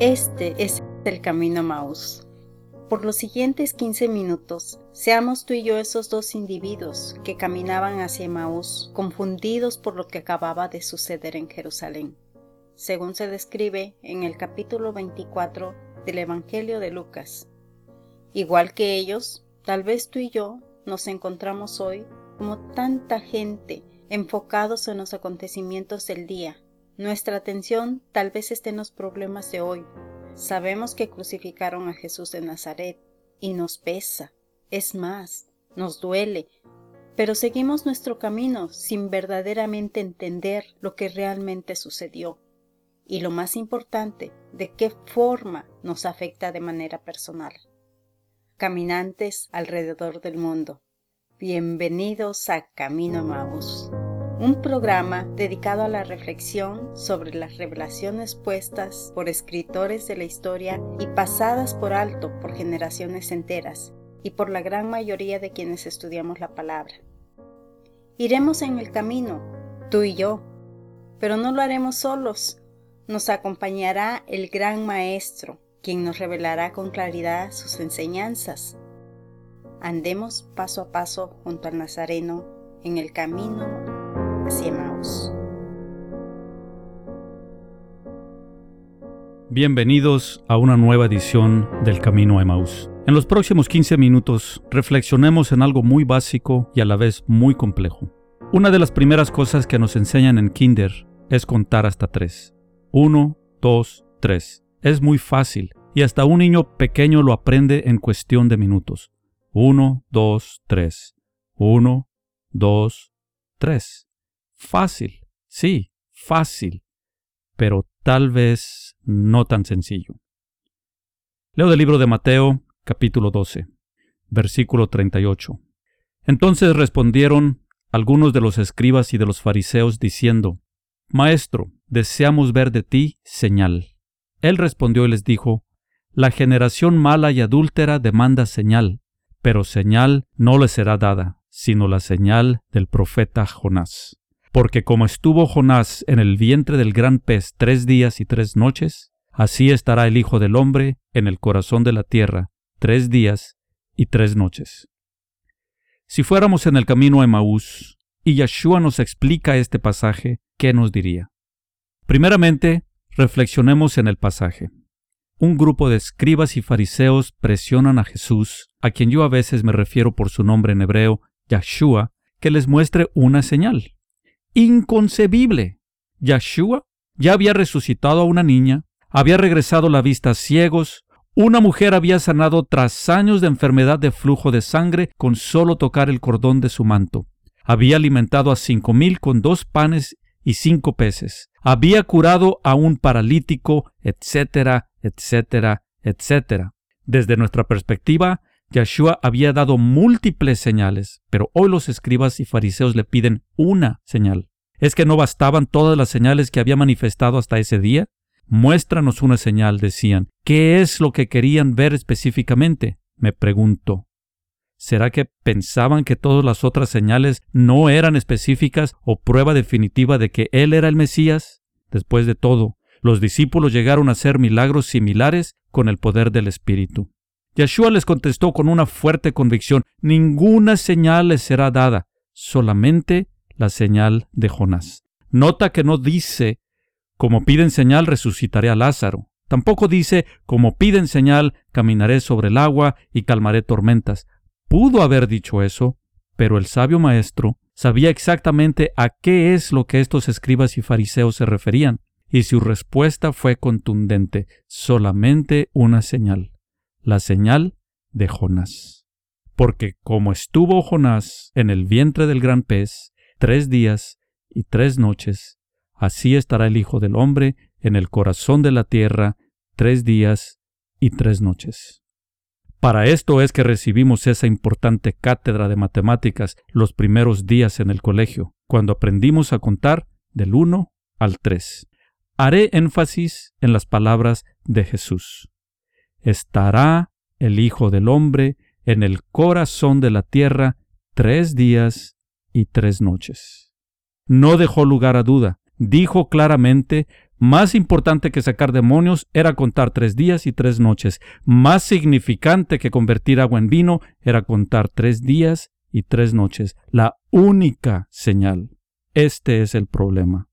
Este es el camino Maús. Por los siguientes 15 minutos, seamos tú y yo esos dos individuos que caminaban hacia Maús, confundidos por lo que acababa de suceder en Jerusalén, según se describe en el capítulo 24 del Evangelio de Lucas. Igual que ellos, tal vez tú y yo nos encontramos hoy como tanta gente enfocados en los acontecimientos del día, nuestra atención tal vez esté en los problemas de hoy. Sabemos que crucificaron a Jesús de Nazaret y nos pesa, es más, nos duele, pero seguimos nuestro camino sin verdaderamente entender lo que realmente sucedió. Y lo más importante, de qué forma nos afecta de manera personal. Caminantes alrededor del mundo, bienvenidos a Camino Maús un programa dedicado a la reflexión sobre las revelaciones puestas por escritores de la historia y pasadas por alto por generaciones enteras y por la gran mayoría de quienes estudiamos la palabra. Iremos en el camino, tú y yo, pero no lo haremos solos. Nos acompañará el gran Maestro, quien nos revelará con claridad sus enseñanzas. Andemos paso a paso junto al Nazareno en el camino Bienvenidos a una nueva edición del Camino a Emmaus. En los próximos 15 minutos reflexionemos en algo muy básico y a la vez muy complejo. Una de las primeras cosas que nos enseñan en Kinder es contar hasta tres. Uno, dos, tres. Es muy fácil y hasta un niño pequeño lo aprende en cuestión de minutos. Uno, dos, tres. Uno, dos, tres. Fácil, sí, fácil, pero tal vez no tan sencillo. Leo del libro de Mateo, capítulo 12, versículo 38. Entonces respondieron algunos de los escribas y de los fariseos diciendo, Maestro, deseamos ver de ti señal. Él respondió y les dijo, La generación mala y adúltera demanda señal, pero señal no le será dada, sino la señal del profeta Jonás. Porque como estuvo Jonás en el vientre del gran pez tres días y tres noches, así estará el Hijo del Hombre en el corazón de la tierra tres días y tres noches. Si fuéramos en el camino a Emaús y Yeshua nos explica este pasaje, ¿qué nos diría? Primeramente, reflexionemos en el pasaje. Un grupo de escribas y fariseos presionan a Jesús, a quien yo a veces me refiero por su nombre en hebreo, Yeshua, que les muestre una señal inconcebible. Yeshua ya había resucitado a una niña, había regresado la vista a ciegos, una mujer había sanado tras años de enfermedad de flujo de sangre con solo tocar el cordón de su manto. Había alimentado a cinco mil con dos panes y cinco peces. Había curado a un paralítico, etcétera, etcétera, etcétera. Desde nuestra perspectiva, Yeshua había dado múltiples señales, pero hoy los escribas y fariseos le piden una señal. ¿Es que no bastaban todas las señales que había manifestado hasta ese día? Muéstranos una señal, decían. ¿Qué es lo que querían ver específicamente? Me pregunto. ¿Será que pensaban que todas las otras señales no eran específicas o prueba definitiva de que Él era el Mesías? Después de todo, los discípulos llegaron a hacer milagros similares con el poder del Espíritu. Yeshua les contestó con una fuerte convicción, ninguna señal les será dada, solamente la señal de Jonás. Nota que no dice, como piden señal resucitaré a Lázaro. Tampoco dice, como piden señal caminaré sobre el agua y calmaré tormentas. Pudo haber dicho eso, pero el sabio maestro sabía exactamente a qué es lo que estos escribas y fariseos se referían, y su respuesta fue contundente, solamente una señal la señal de Jonás. Porque como estuvo Jonás en el vientre del gran pez tres días y tres noches, así estará el Hijo del Hombre en el corazón de la tierra tres días y tres noches. Para esto es que recibimos esa importante cátedra de matemáticas los primeros días en el colegio, cuando aprendimos a contar del 1 al 3. Haré énfasis en las palabras de Jesús estará el Hijo del Hombre en el corazón de la tierra tres días y tres noches. No dejó lugar a duda, dijo claramente, Más importante que sacar demonios era contar tres días y tres noches. Más significante que convertir agua en vino era contar tres días y tres noches. La única señal. Este es el problema.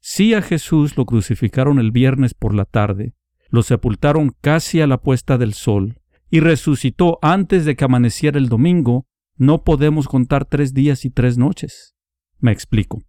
Si a Jesús lo crucificaron el viernes por la tarde, lo sepultaron casi a la puesta del sol, y resucitó antes de que amaneciera el domingo, no podemos contar tres días y tres noches. Me explico.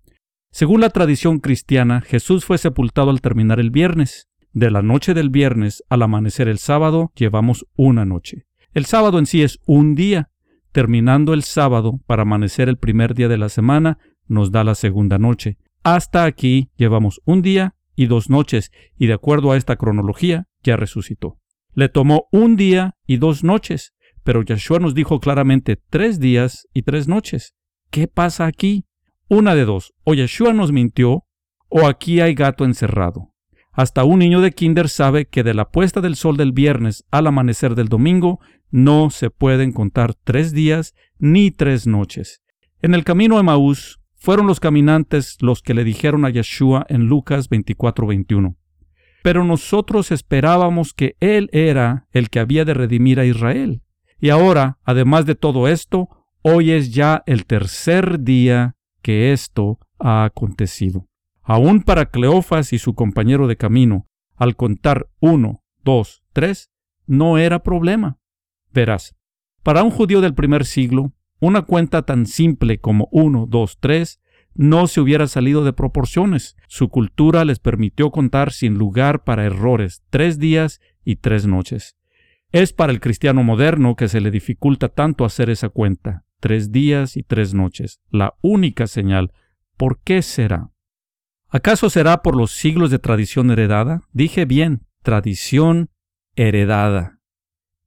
Según la tradición cristiana, Jesús fue sepultado al terminar el viernes. De la noche del viernes al amanecer el sábado llevamos una noche. El sábado en sí es un día. Terminando el sábado para amanecer el primer día de la semana nos da la segunda noche. Hasta aquí llevamos un día y dos noches, y de acuerdo a esta cronología ya resucitó. Le tomó un día y dos noches, pero Yeshua nos dijo claramente tres días y tres noches. ¿Qué pasa aquí? Una de dos, o Yeshua nos mintió, o aquí hay gato encerrado. Hasta un niño de kinder sabe que de la puesta del sol del viernes al amanecer del domingo no se pueden contar tres días ni tres noches. En el camino a Maús fueron los caminantes los que le dijeron a Yeshua en Lucas 24:21. Pero nosotros esperábamos que Él era el que había de redimir a Israel. Y ahora, además de todo esto, hoy es ya el tercer día que esto ha acontecido. Aún para Cleofas y su compañero de camino, al contar uno, dos, tres, no era problema. Verás, para un judío del primer siglo, una cuenta tan simple como uno, dos, tres no se hubiera salido de proporciones. Su cultura les permitió contar sin lugar para errores tres días y tres noches. Es para el cristiano moderno que se le dificulta tanto hacer esa cuenta tres días y tres noches, la única señal. ¿Por qué será? ¿Acaso será por los siglos de tradición heredada? Dije bien, tradición heredada.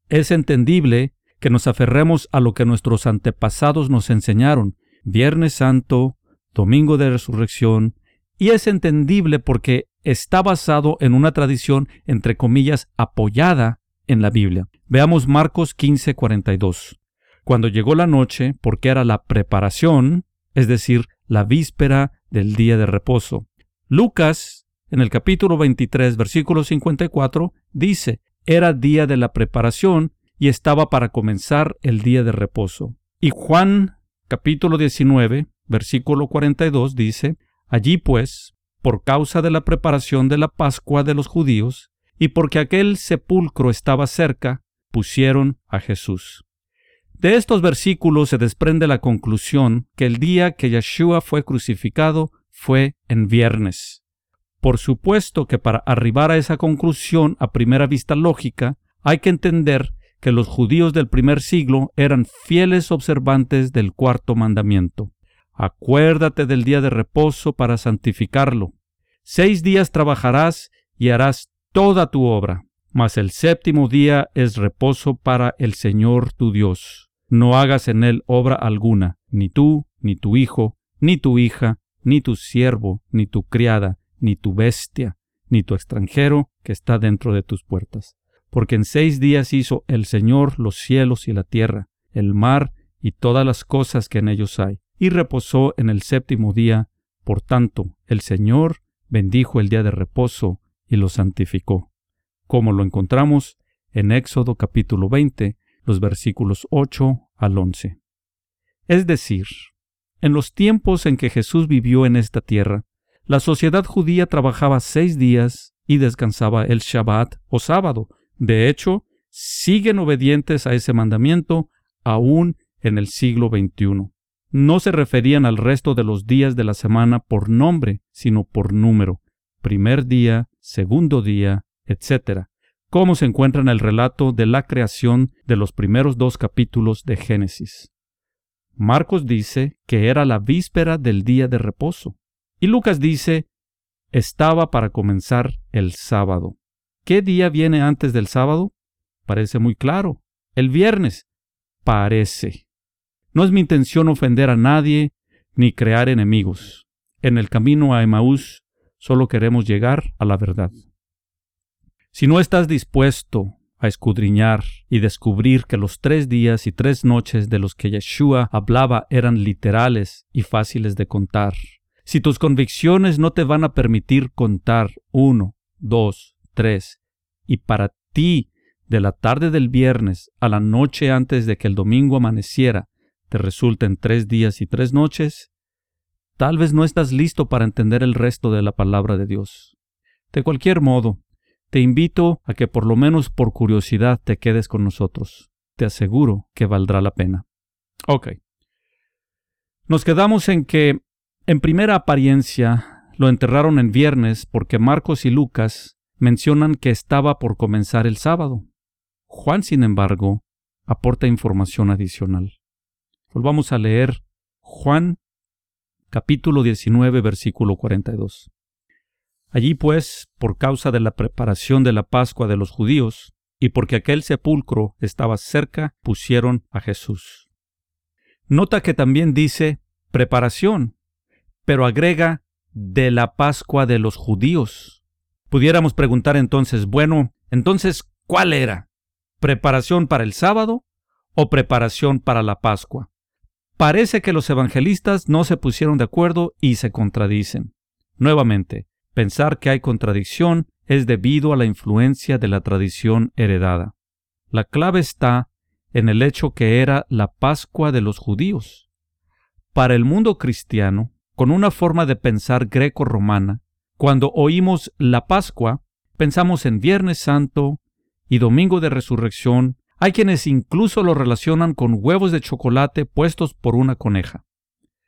Es entendible que nos aferremos a lo que nuestros antepasados nos enseñaron, Viernes Santo, Domingo de Resurrección, y es entendible porque está basado en una tradición, entre comillas, apoyada en la Biblia. Veamos Marcos 15:42 cuando llegó la noche, porque era la preparación, es decir, la víspera del día de reposo. Lucas, en el capítulo 23, versículo 54, dice, era día de la preparación y estaba para comenzar el día de reposo. Y Juan, capítulo 19, versículo 42, dice, Allí pues, por causa de la preparación de la Pascua de los judíos, y porque aquel sepulcro estaba cerca, pusieron a Jesús. De estos versículos se desprende la conclusión que el día que Yeshua fue crucificado fue en viernes. Por supuesto que para arribar a esa conclusión a primera vista lógica, hay que entender que los judíos del primer siglo eran fieles observantes del cuarto mandamiento. Acuérdate del día de reposo para santificarlo. Seis días trabajarás y harás toda tu obra, mas el séptimo día es reposo para el Señor tu Dios no hagas en él obra alguna, ni tú, ni tu hijo, ni tu hija, ni tu siervo, ni tu criada, ni tu bestia, ni tu extranjero que está dentro de tus puertas. Porque en seis días hizo el Señor los cielos y la tierra, el mar y todas las cosas que en ellos hay, y reposó en el séptimo día. Por tanto, el Señor bendijo el día de reposo y lo santificó, como lo encontramos en Éxodo capítulo 20, los versículos 8 al 11. Es decir, en los tiempos en que Jesús vivió en esta tierra, la sociedad judía trabajaba seis días y descansaba el Shabbat o sábado. De hecho, siguen obedientes a ese mandamiento aún en el siglo XXI. No se referían al resto de los días de la semana por nombre, sino por número. Primer día, segundo día, etc cómo se encuentra en el relato de la creación de los primeros dos capítulos de Génesis. Marcos dice que era la víspera del día de reposo. Y Lucas dice, estaba para comenzar el sábado. ¿Qué día viene antes del sábado? Parece muy claro. El viernes. Parece. No es mi intención ofender a nadie ni crear enemigos. En el camino a Emaús solo queremos llegar a la verdad. Si no estás dispuesto a escudriñar y descubrir que los tres días y tres noches de los que Yeshua hablaba eran literales y fáciles de contar, Si tus convicciones no te van a permitir contar uno, dos, tres, y para ti, de la tarde del viernes a la noche antes de que el domingo amaneciera, te resulten tres días y tres noches, tal vez no estás listo para entender el resto de la palabra de Dios. De cualquier modo, te invito a que por lo menos por curiosidad te quedes con nosotros. Te aseguro que valdrá la pena. Ok. Nos quedamos en que, en primera apariencia, lo enterraron en viernes porque Marcos y Lucas mencionan que estaba por comenzar el sábado. Juan, sin embargo, aporta información adicional. Volvamos a leer Juan capítulo 19 versículo 42. Allí pues, por causa de la preparación de la Pascua de los judíos, y porque aquel sepulcro estaba cerca, pusieron a Jesús. Nota que también dice preparación, pero agrega de la Pascua de los judíos. Pudiéramos preguntar entonces, bueno, entonces, ¿cuál era? ¿Preparación para el sábado o preparación para la Pascua? Parece que los evangelistas no se pusieron de acuerdo y se contradicen. Nuevamente, Pensar que hay contradicción es debido a la influencia de la tradición heredada. La clave está en el hecho que era la Pascua de los judíos. Para el mundo cristiano, con una forma de pensar greco-romana, cuando oímos la Pascua, pensamos en Viernes Santo y Domingo de Resurrección. Hay quienes incluso lo relacionan con huevos de chocolate puestos por una coneja.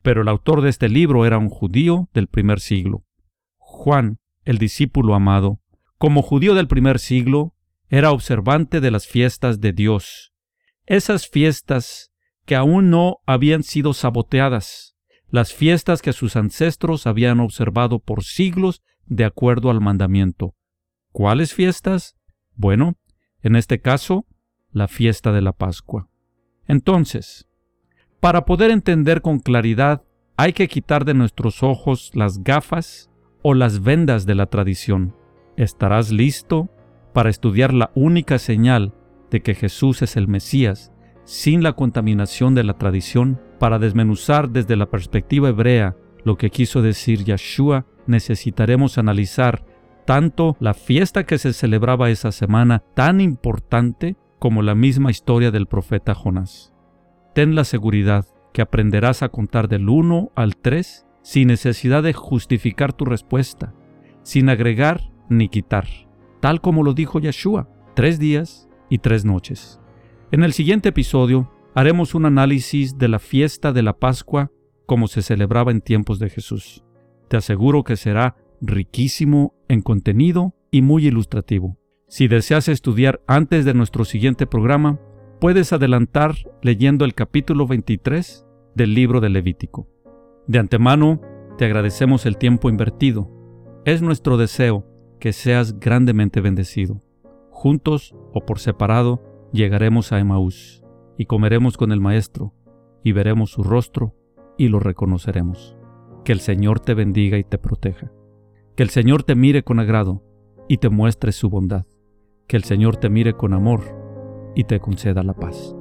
Pero el autor de este libro era un judío del primer siglo. Juan, el discípulo amado, como judío del primer siglo, era observante de las fiestas de Dios, esas fiestas que aún no habían sido saboteadas, las fiestas que sus ancestros habían observado por siglos de acuerdo al mandamiento. ¿Cuáles fiestas? Bueno, en este caso, la fiesta de la Pascua. Entonces, para poder entender con claridad, hay que quitar de nuestros ojos las gafas o las vendas de la tradición. ¿Estarás listo para estudiar la única señal de que Jesús es el Mesías sin la contaminación de la tradición? Para desmenuzar desde la perspectiva hebrea lo que quiso decir Yeshua, necesitaremos analizar tanto la fiesta que se celebraba esa semana, tan importante como la misma historia del profeta Jonás. Ten la seguridad que aprenderás a contar del 1 al 3 sin necesidad de justificar tu respuesta, sin agregar ni quitar, tal como lo dijo Yeshua, tres días y tres noches. En el siguiente episodio haremos un análisis de la fiesta de la Pascua como se celebraba en tiempos de Jesús. Te aseguro que será riquísimo en contenido y muy ilustrativo. Si deseas estudiar antes de nuestro siguiente programa, puedes adelantar leyendo el capítulo 23 del libro de Levítico. De antemano, te agradecemos el tiempo invertido. Es nuestro deseo que seas grandemente bendecido. Juntos o por separado llegaremos a Emaús y comeremos con el Maestro y veremos su rostro y lo reconoceremos. Que el Señor te bendiga y te proteja. Que el Señor te mire con agrado y te muestre su bondad. Que el Señor te mire con amor y te conceda la paz.